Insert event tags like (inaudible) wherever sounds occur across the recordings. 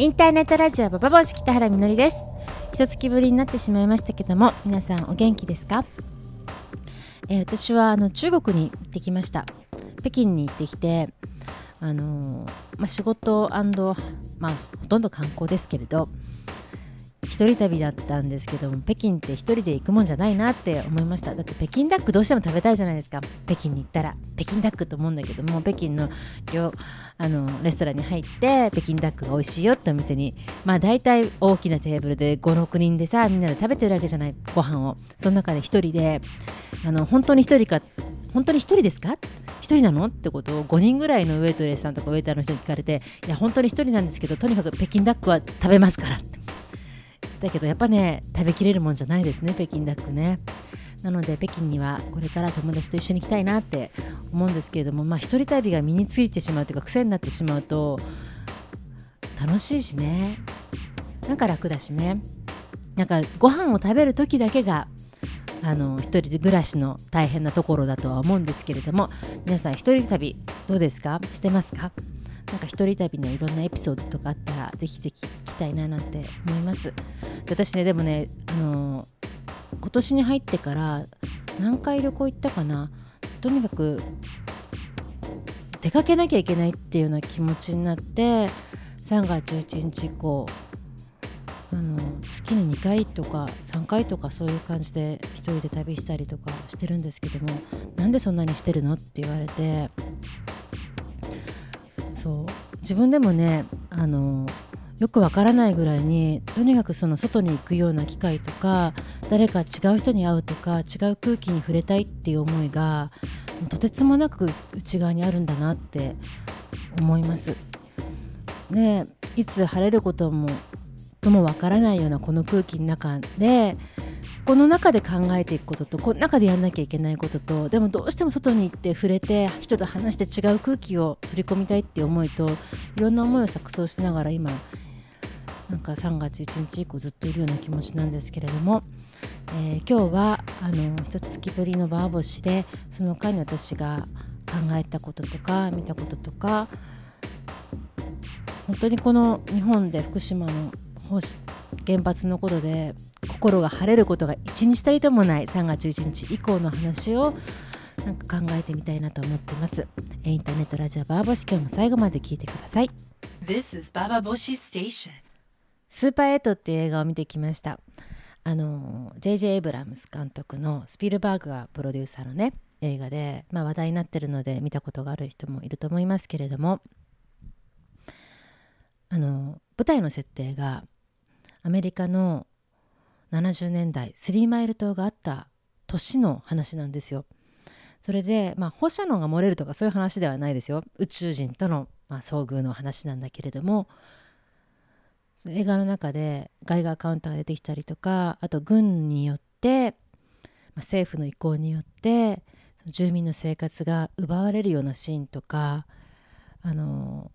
インターネットラジオババボシ北原みのりです。一月ぶりになってしまいましたけども皆さんお元気ですか、えー、私はあの中国に行ってきました。北京に行ってきてあのー、まあ、仕事まあ、ほとんど観光ですけれど一人旅だったんですけども北京って一人で行くもんじゃないなって思いました。だって北京ダックどうしても食べたいじゃないですか。北京に行ったら。北京ダックと思うんだけども北京のあのレストランに入って北京ダックが美味しいよってお店に。まあ大体大きなテーブルで56人でさみんなで食べてるわけじゃない。ご飯を。その中で1人で。あの本当に1人か本当に1人ですか？1人なの？ってことを5人ぐらいのウェイトレスさんとかウェイターの人に聞かれていや本当に1人なんですけどとにかく北京ダックは食べますからって。だけどやっぱね食べきれるもんじゃないですね北京ダックね。なので北京にはこれから友達と一緒に行きたいなって思うんですけれどもまあ一人旅が身についてしまうというか癖になってしまうと楽しいしね。なんか楽だしね。なんかご飯を食べる時だけがあの一人で暮らしの大変なところだとは思うんですけれども皆さん一人旅どうですか？してますか？なんか一人旅のいろんなエピソードとかあったらぜひぜひ聞きたいななんて思います。私ねでもねあの今年に入ってから何回旅行行ったかな。とにかく出かけなきゃいけないっていうような気持ちになって3月11日以降あの月に2回とか3回とかそういう感じで1人で旅したりとかしてるんですけどもなんでそんなにしてるのって言われて自分でもねあのよくわからないぐらいにとにかくその外に行くような機会とか誰か違う人に会うとか違う空気に触れたいっていう思いがとてつもなく内側にあるんだなって思います。でいつ晴れることもともわからないようなこの空気の中でこの中で考えていくこととこの中でやんなきゃいけないこととでもどうしても外に行って触れて人と話して違う空気を取り込みたいっていう思いといろんな思いを錯綜しながら今なんか3月1日以降ずっといるような気持ちなんですけれども、えー、今日はあの一月ぶりのバー星でその間に私が考えたこととか見たこととか本当にこの日本で福島の原発のことで心が晴れることが一日たりともない3月11日以降の話をなんか考えてみたいなと思っています。インターネットラジオバーボシ今日も最後まで聞いてください。This is Baba Boshi Station. スーパーエイトっていう映画を見てきました。あの J.J. エイブラムス監督のスピルバーグがプロデューサーのね映画で、まあ、話題になってるので見たことがある人もいると思いますけれどもあの舞台の設定がアメリカの70年代スリーマイル島があった年の話なんですよ。それで、まあ、放射能が漏れるとかそういう話ではないですよ。宇宙人との、まあ、遭遇の話なんだけれども映画の中でガイガーカウンターが出てきたりとかあと軍によって、まあ、政府の意向によって住民の生活が奪われるようなシーンとかあの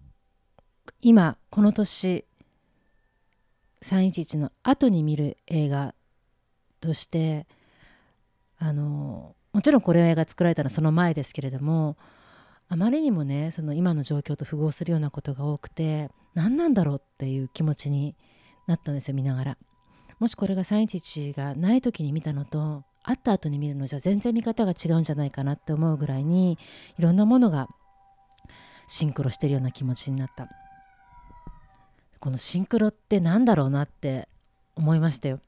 今この年311の後に見る映画としてあのもちろんこれ映画作られたのはその前ですけれどもあまりにもねその今の状況と符合するようなことが多くて何なんだろうっていう気持ちになったんですよ見ながら。もしこれが311がない時に見たのとあった後に見るのじゃ全然見方が違うんじゃないかなって思うぐらいにいろんなものがシンクロしてるような気持ちになった。このシンクロって何だろうなって思いましたよ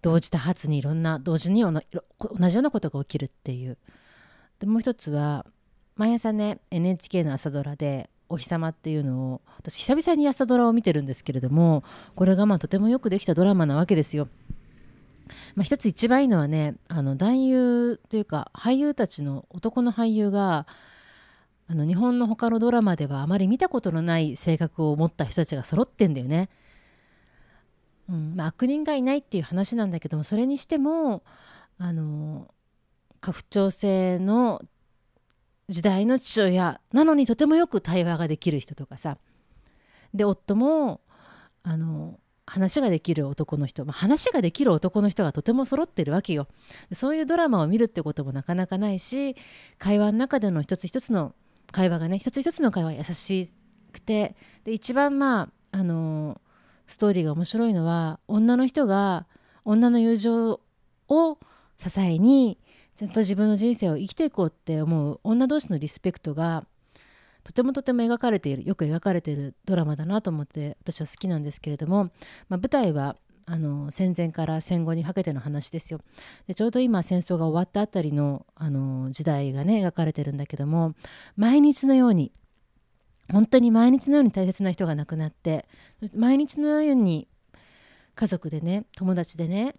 同時多発にいろんな同時に同じようなことが起きるっていうでもう一つは毎朝ね NHK の朝ドラで「お日様」っていうのを私久々に朝ドラを見てるんですけれどもこれがまあとてもよくできたドラマなわけですよ。まあ、一つ一番いいのはねあの男優というか俳優たちの男の俳優があの日本の他のドラマではあまり見たことのない性格を持った人たちが揃ってんだよね。うんまあ、悪人がいないっていう話なんだけどもそれにしてもあの家父長制の時代の父親なのにとてもよく対話ができる人とかさで夫もあの話ができる男の人、まあ、話ができる男の人がとても揃ってるわけよそういうドラマを見るってこともなかなかないし会話の中での一つ一つの会話がね一つ一つの会話優しくてで一番まああのストーリーが面白いのは女の人が女の友情を支えにちゃんと自分の人生を生きていこうって思う女同士のリスペクトがとてもとても描かれているよく描かれているドラマだなと思って私は好きなんですけれども、まあ、舞台はあの戦前から戦後にかけての話ですよ。でちょうど今戦争が終わったあたりのあの時代がね描かれてるんだけども毎日のように本当に毎日のように大切な人が亡くなって毎日のように家族でね友達でね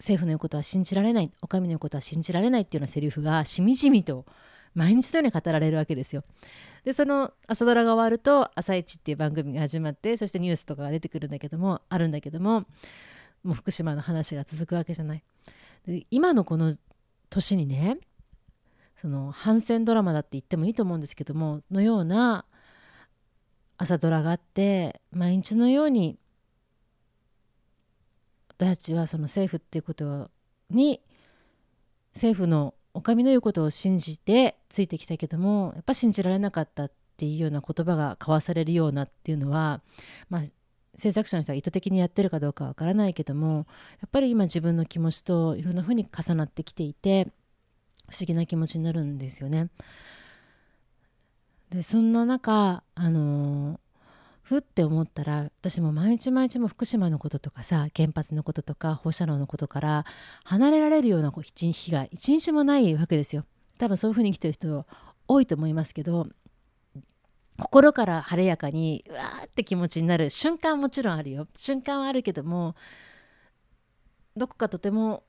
政府の言うことは信じられないお上の言うことは信じられないっていうようなセリフがしみじみと毎日のように語られるわけですよ。でその朝ドラが終わると「朝一っていう番組が始まってそしてニュースとかが出てくるんだけどもあるんだけどももう福島の話が続くわけじゃない。で今のこの年にねその反戦ドラマだって言ってもいいと思うんですけどものような朝ドラがあって毎日のように私たちはその政府っていうことに政府のお上の言うことを信じてついてきたけどもやっぱ信じられなかったっていうような言葉が交わされるようなっていうのは、まあ、制作者の人が意図的にやってるかどうかわからないけどもやっぱり今自分の気持ちといろんなふうに重なってきていて不思議な気持ちになるんですよね。でそんな中あのーふって思ったら私も毎日毎日も福島のこととかさ原発のこととか放射能のことから離れられるような日が一日もないわけですよ。多分そういうふうに生きてる人多いと思いますけど心から晴れやかにうわーって気持ちになる瞬間もちろんあるよ。瞬間はあるけどもどこかとても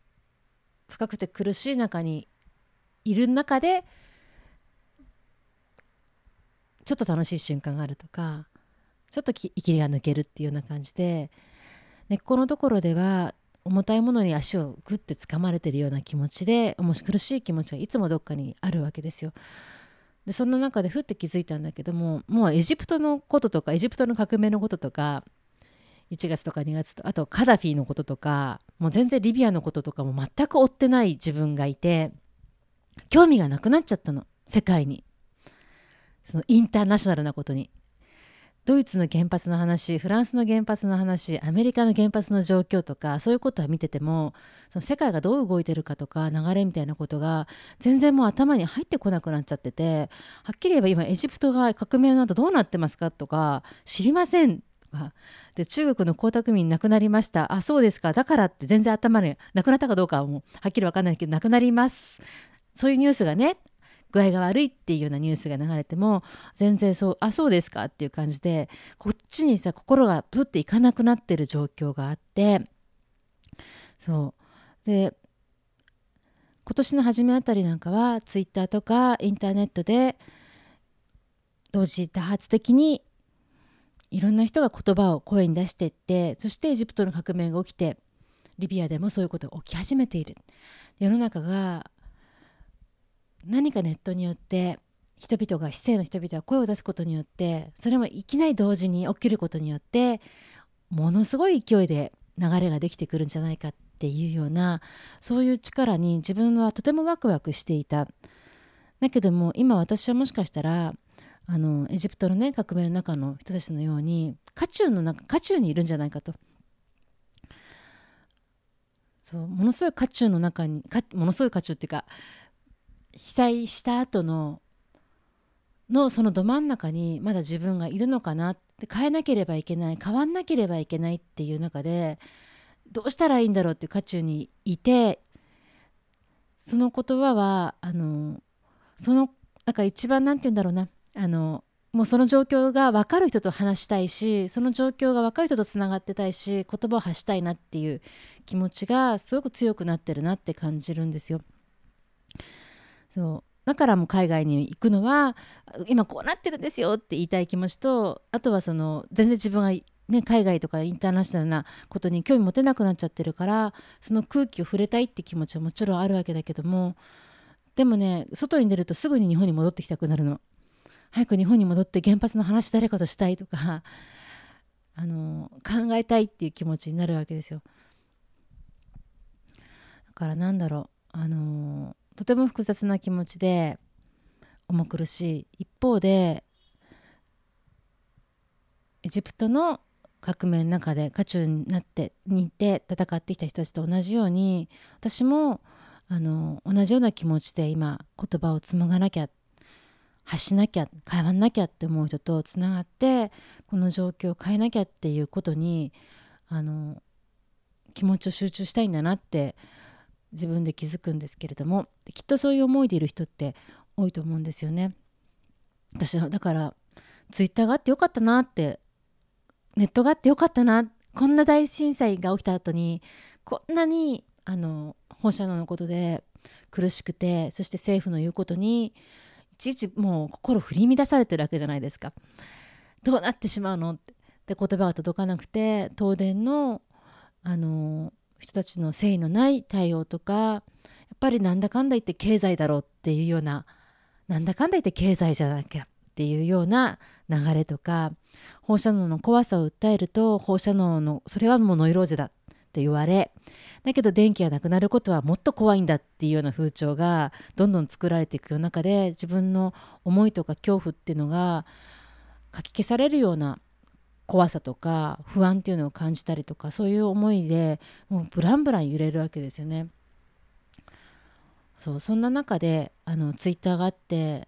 深くて苦しい中にいる中でちょっと楽しい瞬間があるとかちょっと息が抜けるっていうような感じで根っこのところでは重たいものに足をグッて掴まれてるような気持ちでもし苦しい気持ちがいつもどっかにあるわけですよ。でそんな中でふって気づいたんだけどももうエジプトのこととかエジプトの革命のこととか1月とか2月とあとカダフィのこととかもう全然リビアのこととかも全く追ってない自分がいて興味がなくなっちゃったの。世界に。そのインターナショナルなことに。ドイツの原発の話フランスの原発の話アメリカの原発の状況とかそういうことは見ててもその世界がどう動いてるかとか流れみたいなことが全然もう頭に入ってこなくなっちゃっててはっきり言えば今エジプトが革命の後どうなってますかとか知りませんとか。で中国の江沢民亡くなりました。あそうですか。だからって全然頭に亡くなったかどうかはもうはっきり分かんないけど亡くなります。そういうニュースがね具合が悪いっていうようなニュースが流れても全然そうあそうですかっていう感じでこっちにさ心がプッていかなくなってる状況があってそう。で今年の初めあたりなんかはツイッターとかインターネットで同時多発的にいろんな人が言葉を声に出していってそしてエジプトの革命が起きてリビアでもそういうことが起き始めている。世の中が何かネットによって人々が市政の人々が声を出すことによってそれもいきなり同時に起きることによってものすごい勢いで流れができてくるんじゃないかっていうようなそういう力に自分はとてもワクワクしていた。だけども今私はもしかしたらあのエジプトのね革命の中の人たちのように渦中の中渦中にいるんじゃないかと。そうものすごい渦中の中にものすごい渦中っていうか被災した後ののそのど真ん中にまだ自分がいるのかなって変えなければいけない変わんなければいけないっていう中でどうしたらいいんだろうっていう渦中にいてその言葉はあのそのなんか一番何て言うんだろうなあのもうその状況が分かる人と話したいしその状況が分かる人とつながってたいし言葉を発したいなっていう気持ちがすごく強くなってるなって感じるんですよ。そう。だからもう海外に行くのは今こうなってるんですよって言いたい気持ちとあとはその全然自分が、ね、海外とかインターナショナルなことに興味持てなくなっちゃってるからその空気を触れたいって気持ちはもちろんあるわけだけどもでもね外に出るとすぐに日本に戻ってきたくなるの。早く日本に戻って原発の話誰かとしたいとか (laughs) あの考えたいっていう気持ちになるわけですよ。だからなんだろうあのとても複雑な気持ちで重苦しい。一方でエジプトの革命の中で渦中になってにいて戦ってきた人たちと同じように私もあの同じような気持ちで今言葉を紡がなきゃ発しなきゃ変わんなきゃって思う人とつながってこの状況を変えなきゃっていうことにあの気持ちを集中したいんだなって自分で気づくんですけれどもきっとそういう思いでいる人って多いと思うんですよね。私はだからツイッターがあってよかったなってネットがあってよかったなこんな大震災が起きた後にこんなにあの放射能のことで苦しくてそして政府の言うことにいちいちもう心振り乱されてるわけじゃないですか。どうなってしまうのって言葉が届かなくて東電のあの人たちの誠意のない対応とかやっぱりなんだかんだ言って経済だろうっていうようななんだかんだ言って経済じゃなきゃっていうような流れとか放射能の怖さを訴えると放射能のそれはもうノイローゼだって言われだけど電気がなくなることはもっと怖いんだっていうような風潮がどんどん作られていく中で自分の思いとか恐怖っていうのがかき消されるような怖さとか不安っていうのを感じたりとかそういう思いでもうブランブラン揺れるわけですよね。そうそんな中であのツイッターがあって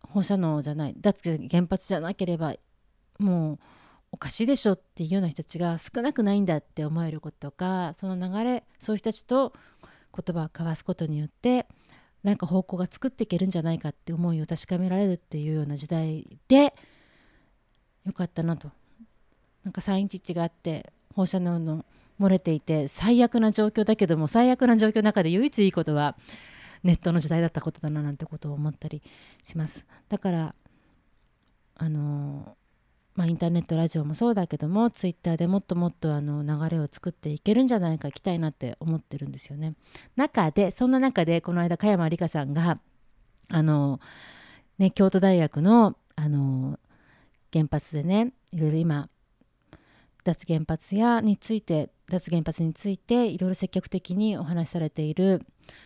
放射能じゃない脱原発じゃなければもうおかしいでしょっていうような人たちが少なくないんだって思えることとかその流れそういう人たちと言葉を交わすことによってなんか方向が作っていけるんじゃないかって思いを確かめられるっていうような時代でよかったなと。なんか311があって放射能の漏れていて最悪な状況だけども最悪な状況の中で唯一いいことはネットの時代だったことだななんてことを思ったりします。だからあのまあ、インターネットラジオもそうだけどもツイッターでもっともっとあの流れを作っていけるんじゃないか行きたいなって思ってるんですよね。中でそんな中でこの間加山里香さんがあの、ね、京都大学のあの原発でねいろいろ今脱原発やについて脱原発についていろいろ積極的にお話しされている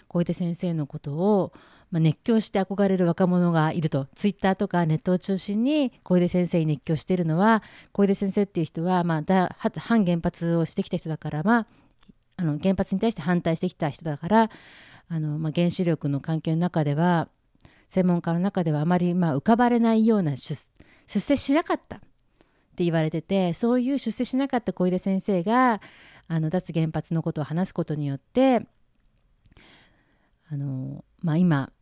小出先生のことを、まあ、熱狂して憧れる若者がいると。ツイッターとかネットを中心に小出先生に熱狂しているのは小出先生っていう人は、まあ、反原発をしてきた人だから、まあ、あの原発に対して反対してきた人だからあの、まあ、原子力の関係の中では専門家の中ではあまり、まあ、浮かばれないような出出世しなかった。って言われててそういう出世しなかった小出先生があの脱原発のことを話すことによってあの、まあ、今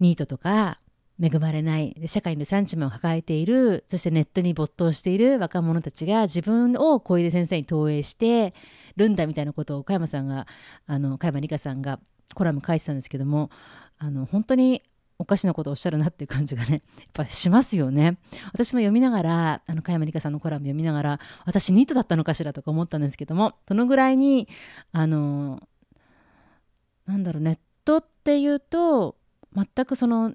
ニートとか恵まれない社会の産地も抱えているそしてネットに没頭している若者たちが自分を小出先生に投影してるんだみたいなことを加山さんがあの加山里香さんがコラム書いてたんですけどもあの本当におかしなことをおっしゃるなっていう感じがね (laughs) やっぱしますよね。私も読みながらあの加山里香さんのコラム読みながら私ニートだったのかしらとか思ったんですけどもそのぐらいにあのなんだろうネットっていうと全くその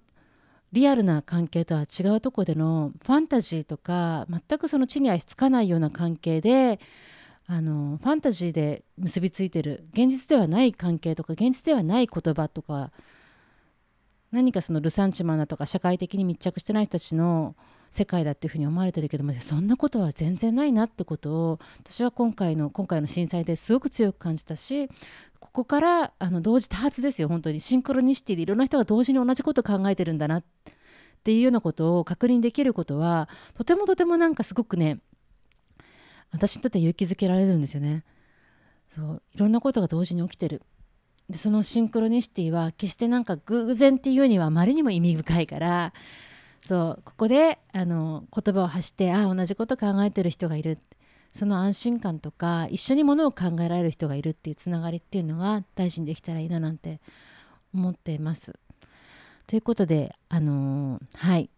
リアルな関係とは違うとこでのファンタジーとか全くその地に足つかないような関係であのファンタジーで結びついてる現実ではない関係とか現実ではない言葉とか何かそのルサンチマンだとか社会的に密着してない人たちの世界だっていうふうに思われてるけどもそんなことは全然ないなってことを私は今回の今回の震災ですごく強く感じたしここからあの同時多発ですよ本当にシンクロニシティでいろんな人が同時に同じことを考えてるんだなっていうようなことを確認できることはとてもとてもなんかすごくね私にとって勇気づけられるんですよね。そういろんなことが同時に起きてるでそのシンクロニシティは決してなんか偶然っていうにはあまりにも意味深いからそうここであの言葉を発してああ同じこと考えてる人がいるその安心感とか一緒にものを考えられる人がいるっていうつながりっていうのが大事にできたらいいななんて思っています。ということであのー、はい、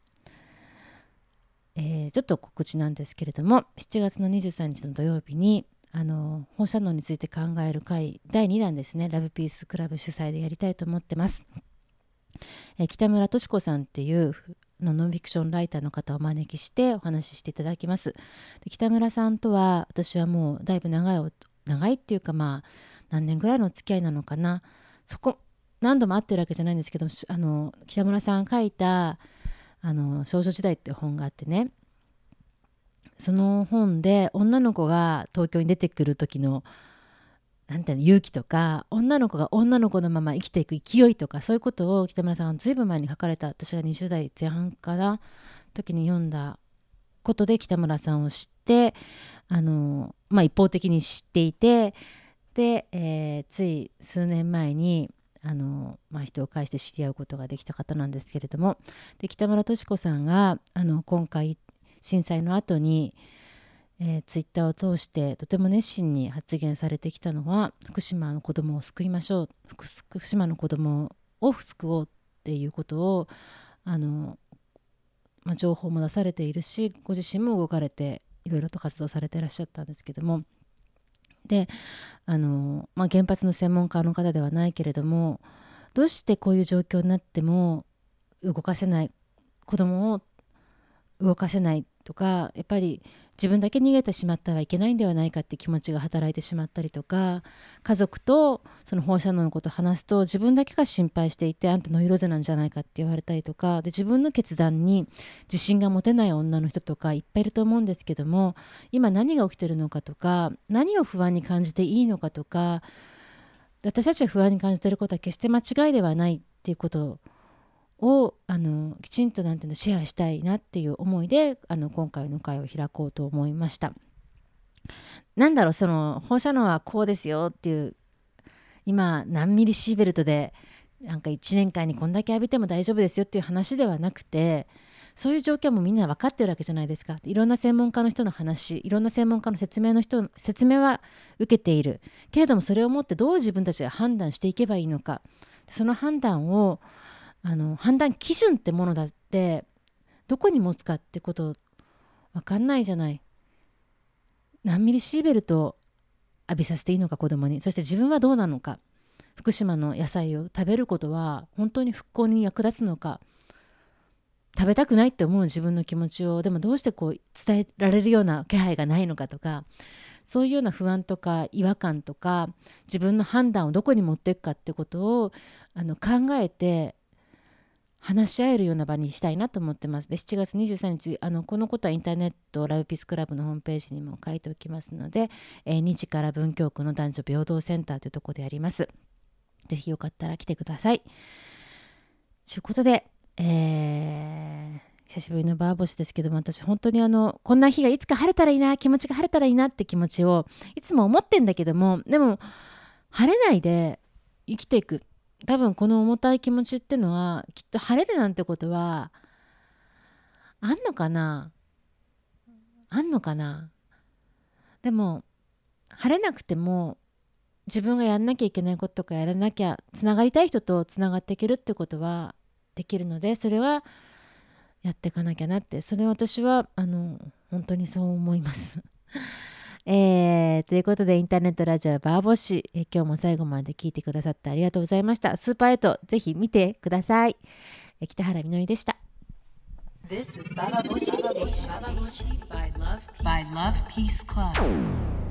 えー、ちょっと告知なんですけれども7月の23日の土曜日にあの放射能について考える会第2弾ですねラブピースクラブ主催でやりたいと思ってます。え北村敏子さんっていうのノンフィクションライターの方をお招きしてお話ししていただきます。で北村さんとは私はもうだいぶ長い長いっていうかまあ何年ぐらいのお付き合いなのかなそこ何度も会ってるわけじゃないんですけどあの北村さんが書いたあの「少女時代」っていう本があってねその本で女の子が東京に出てくる時のなんていうの勇気とか女の子が女の子のまま生きていく勢いとかそういうことを北村さんはずいぶん前に書かれた。私が20代前半から時に読んだことで北村さんを知ってあの、まあ、一方的に知っていてで、えー、つい数年前にあの、まあ、人を介して知り合うことができた方なんですけれどもで北村敏子さんがあの今回震災の後に、えー、ツイッターを通してとても熱心に発言されてきたのは福島の子どもを救いましょう福島の子どもを救おうっていうことをあの、まあ、情報も出されているしご自身も動かれていろいろと活動されていらっしゃったんですけども。であの、まあ、原発の専門家の方ではないけれどもどうしてこういう状況になっても動かせない子供を動かせないとかやっぱり自分だけ逃げてしまってはいけないんではないかって気持ちが働いてしまったりとか家族とその放射能のことを話すと自分だけが心配していてあんたノイローゼなんじゃないかって言われたりとかで自分の決断に自信が持てない女の人とかいっぱいいると思うんですけども今何が起きてるのかとか何を不安に感じていいのかとか私たちが不安に感じてることは決して間違いではないっていうことををあのきちんとなんていうのシェアしたいなっていう思いであの今回の会を開こうと思いました。なんだろうその放射能はこうですよっていう今何ミリシーベルトでなんか1年間にこんだけ浴びても大丈夫ですよっていう話ではなくてそういう状況もみんな分かってるわけじゃないですか。いろんな専門家の人の話いろんな専門家の説明の人説明は受けている。けれどもそれをもってどう自分たちが判断していけばいいのか。その判断をあの判断基準ってものだってどこに持つかってこと分かんないじゃない。何ミリシーベルト浴びさせていいのか子供に。そして自分はどうなのか。福島の野菜を食べることは本当に復興に役立つのか。食べたくないって思う自分の気持ちを。でもどうしてこう伝えられるような気配がないのかとか。そういうような不安とか違和感とか自分の判断をどこに持っていくかってことをあの考えて話し合えるような場にしたいなと思ってます。で7月23日あのこのことはインターネットラブピースクラブのホームページにも書いておきますので、えー、2時から文京区の男女平等センターというとこでやります。ぜひよかったら来てください。ということで、えー、久しぶりのバーボシですけども私本当にあのこんな日がいつか晴れたらいいな気持ちが晴れたらいいなって気持ちをいつも思ってんだけどもでも晴れないで生きていく多分この重たい気持ちってのはきっと晴れてなんてことはあんのかな？あんのかな？でも晴れなくても自分がやんなきゃいけないこととかやらなきゃつながりたい人とつながっていけるってことはできるのでそれはやっていかなきゃなってそれ私はあの本当にそう思います。えー、ということでインターネットラジオバーボッシュ、えー、今日も最後まで聞いてくださってありがとうございました。スーパーエイトぜひ見てください、えー、北原みのりでした。This is Baba Boshi Station. By Love Peace Club.